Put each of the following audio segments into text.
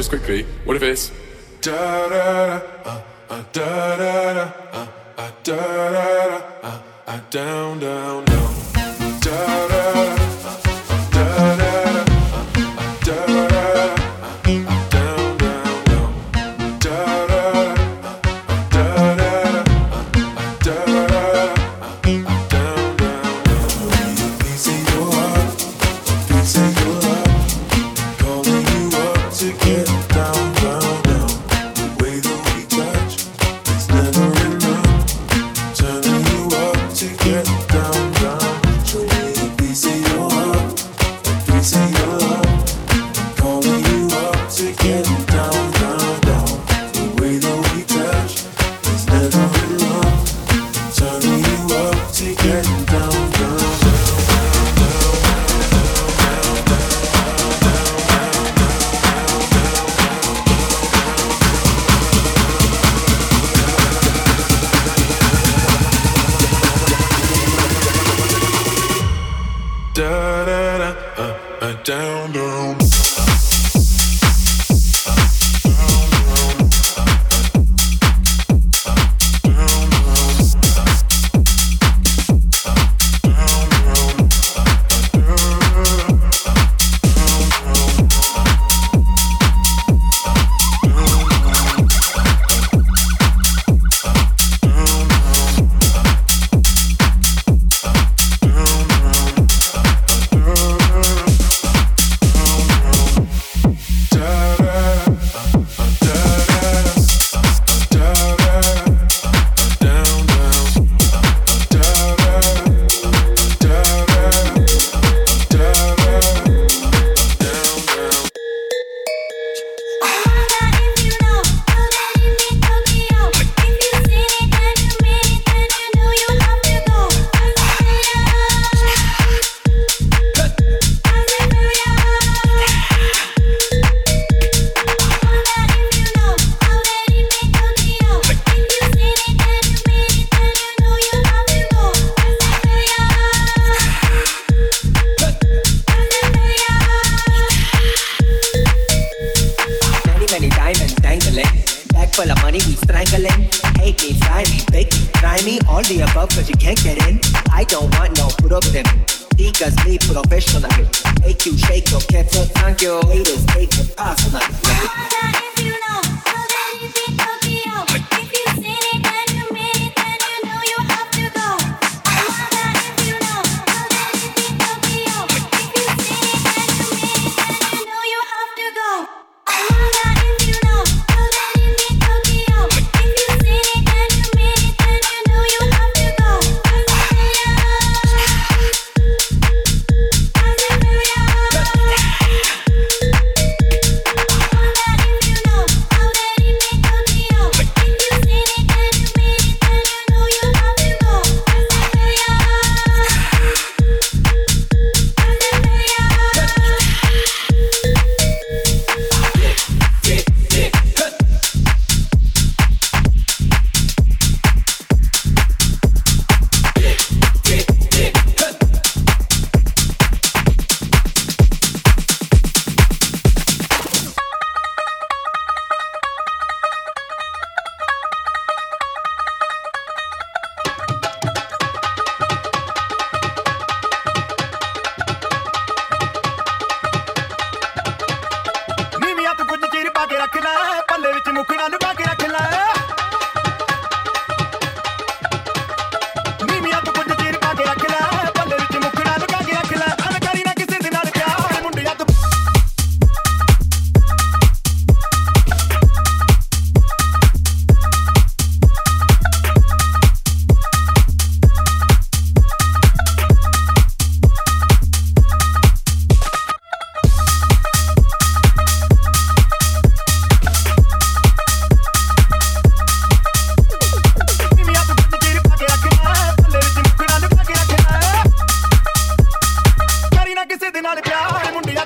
just quickly. What if it's da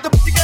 the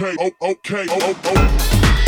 okay, oh, okay, oh, okay. oh.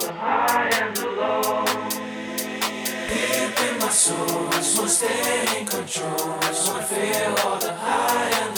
the high and the low. Deep in my soul, I just wanna stay in control. I just wanna feel all the high and the low.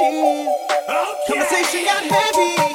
To chill. Conversation got heavy.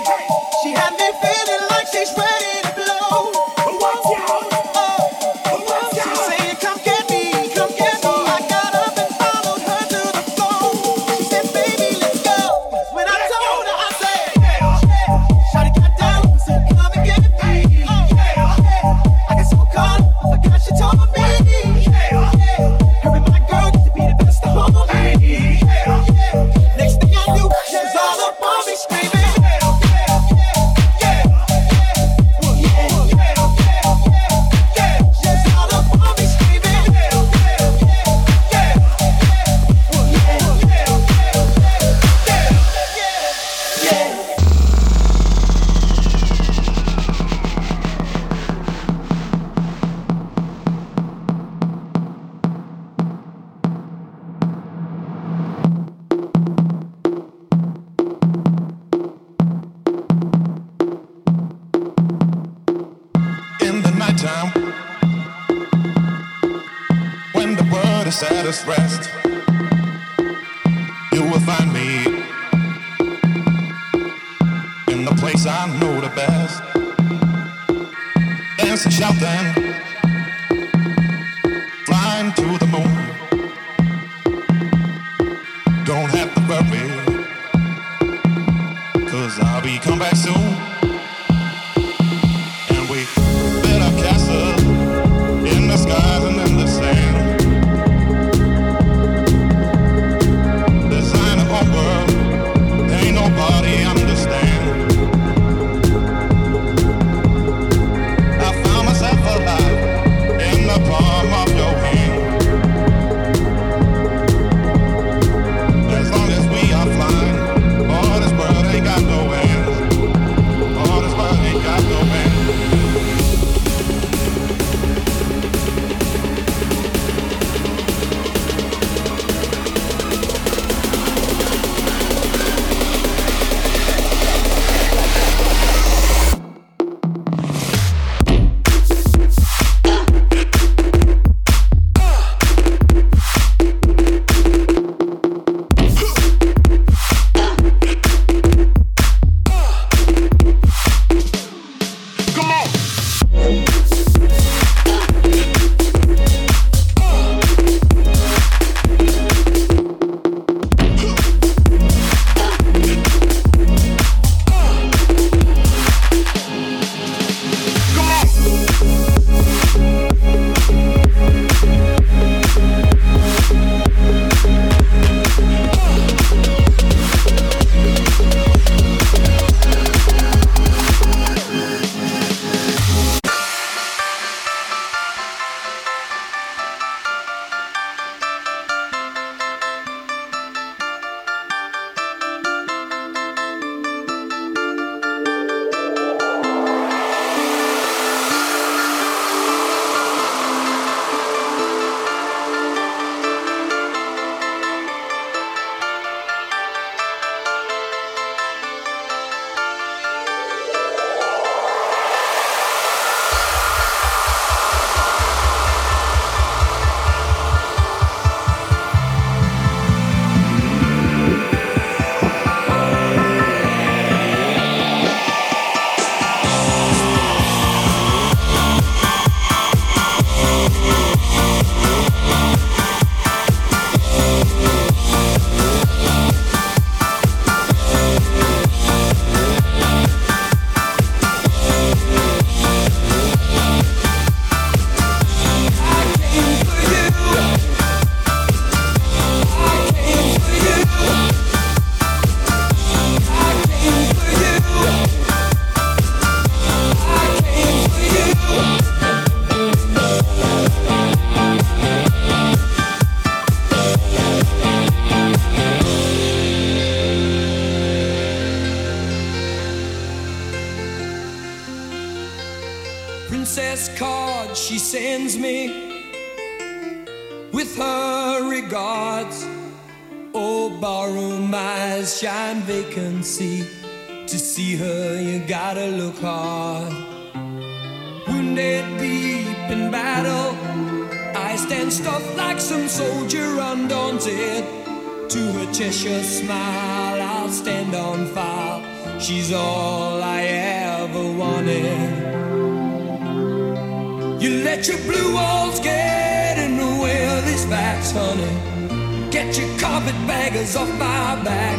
honey. Get your carpetbaggers off my back.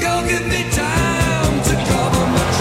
Go give me time to cover my